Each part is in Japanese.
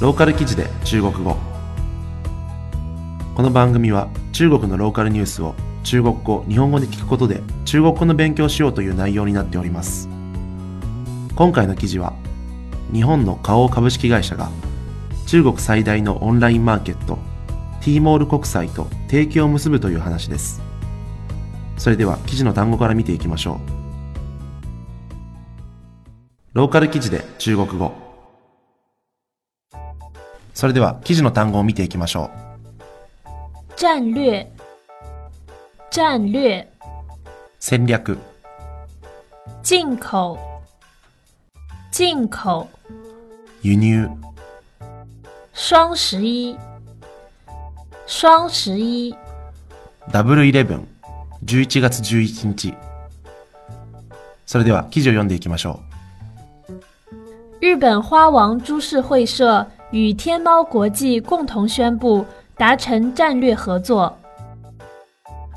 ローカル記事で中国語。この番組は中国のローカルニュースを中国語日本語で聞くことで中国語の勉強しようという内容になっております。今回の記事は日本の花王株式会社が中国最大のオンラインマーケット T モール国際と提携を結ぶという話です。それでは記事の単語から見ていきましょう。ローカル記事で中国語。それでは記事の単語を見ていきましょう。战略。战略。戦略。进口。进口。輸入。双十一。双十一。ダブルイレブン。11月11日。それでは記事を読んでいきましょう。日本花王株式会社与天猫国际共同宣布達成戰略合作。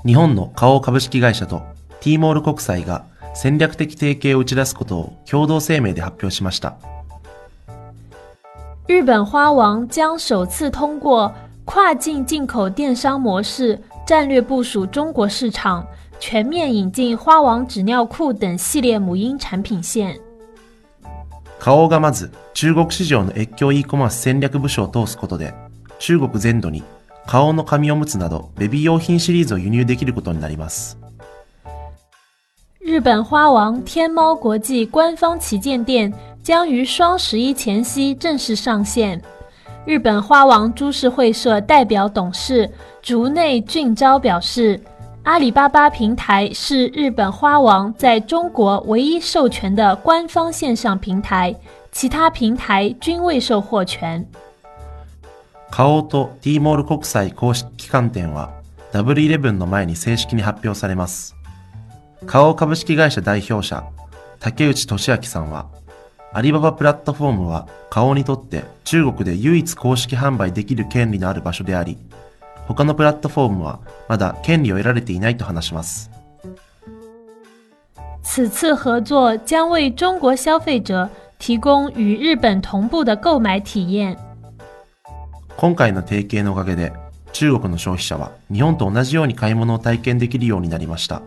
日本の花王株式会社と T モール国際が戦略的提携を打ち出すことを共同声明で発表しました。日本花王将首次通过跨境进口电商模式战略部署中国市场，全面引进花王纸尿裤等系列母婴产品线。 花王がまず中国市場の越境 e コマース戦略部署を通すことで中国全土に花王の紙おむつなどベビー用品シリーズを輸入できることになります。日本花王天猫国际官方旗舰店将于双十一前夕正式上线。日本花王株式会社代表董事竹内俊昭表示，阿里巴巴平台是日本花王在中国唯一授权的官方线上平台，其他平台均未受获权。花王と T モール国際公式旗艦店は W11 の前に正式に発表されます。花王株式会社代表者竹内俊明さんはアリババプラットフォームは顔にとって中国で唯一公式販売できる権利のある場所であり、他のプラットフォームはまだ権利を得られていないと話します。此次合作将为中国消费者提供与日本同步的购买体验。今回の提携のおかげで、中国の消費者は日本と同じように買い物を体験できるようになりました。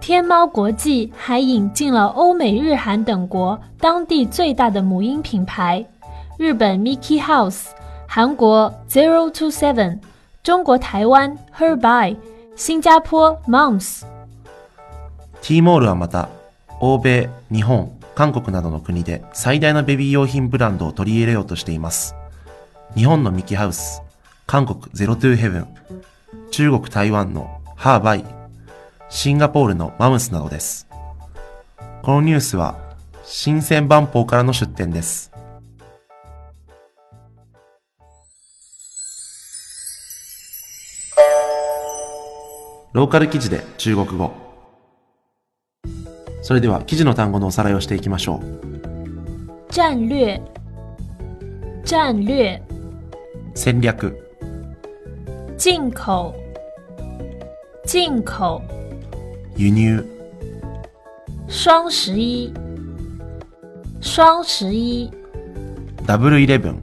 天猫国际还引进了欧美日韩等国当地最大的母婴品牌，日本 Mickey House、韩国 Zero to Seven、中国台湾 Herby、新加坡 Moms。T モールはまた欧米、日本、韓国などの国で最大のベビー用品ブランドを取り入れようとしています。日本のミキハウス、韓国ゼロトゥーヘブン、中国台湾のハーバイ、シンガポールのマムスなどです。このニュースは、新鮮万宝からの出展です。ローカル記事で中国語。それでは記事の単語のおさらいをしていきましょう。战略。战略。戦略。进口。进口。輸入。双十一。双十一。ダブルイレブン。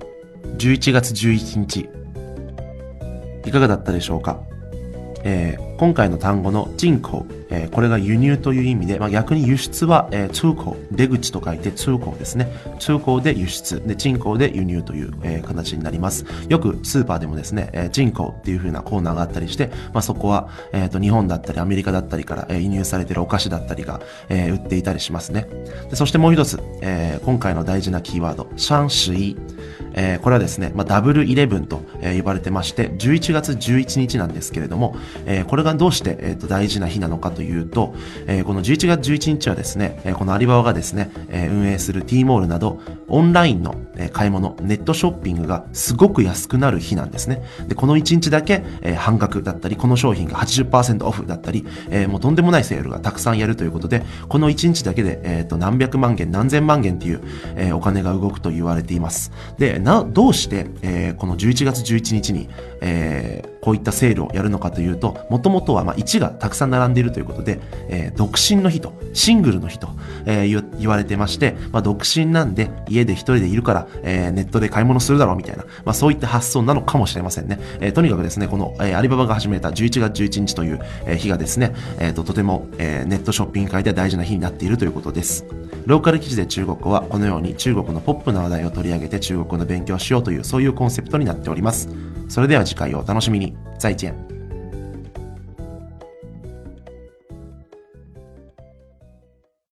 11月11日。いかがだったでしょうか、えー、今回の単語の人口えー、これが輸入という意味で、まあ、逆に輸出は、えー、通行、出口と書いて通行ですね。通行で輸出、で、人口で輸入という、えー、形になります。よくスーパーでもですね、えー、人口っていう風なコーナーがあったりして、まあ、そこは、えっ、と、日本だったりアメリカだったりから、え、輸入されてるお菓子だったりが、え、売っていたりしますね。でそしてもう一つ、えー、今回の大事なキーワード、シャンシュイ。えー、これはですね、まあ、ダブルイレブンと、呼ばれてまして、11月11日なんですけれども、えー、これがどうして、えーと、大事な日なのかというと、えー、この11月11日はですね、えー、このアリババがですね、えー、運営する T モールなど、オンラインの、買い物、ネットショッピングがすごく安くなる日なんですね。で、この1日だけ、えー、半額だったり、この商品が80%オフだったり、えー、もうとんでもないセールがたくさんやるということで、この1日だけで、えー、と何百万元、何千万元っていう、えー、お金が動くと言われています。で、な、どうして、えー、この11月11日に、えーこういったセールをやるのかというと、もともとはま1がたくさん並んでいるということで、えー独身の日と、シングルの日と、えー言われてまして、まあ、独身なんで家で一人でいるから、えーネットで買い物するだろうみたいな、まあ、そういった発想なのかもしれませんね。えとにかくですね、この、えアリババが始めた11月11日という、日がですね、えーととても、えネットショッピング界では大事な日になっているということです。ローカル記事で中国語はこのように中国のポップな話題を取り上げて中国語の勉強をしようというそういうコンセプトになっております。それでは次回をお楽しみに。再见。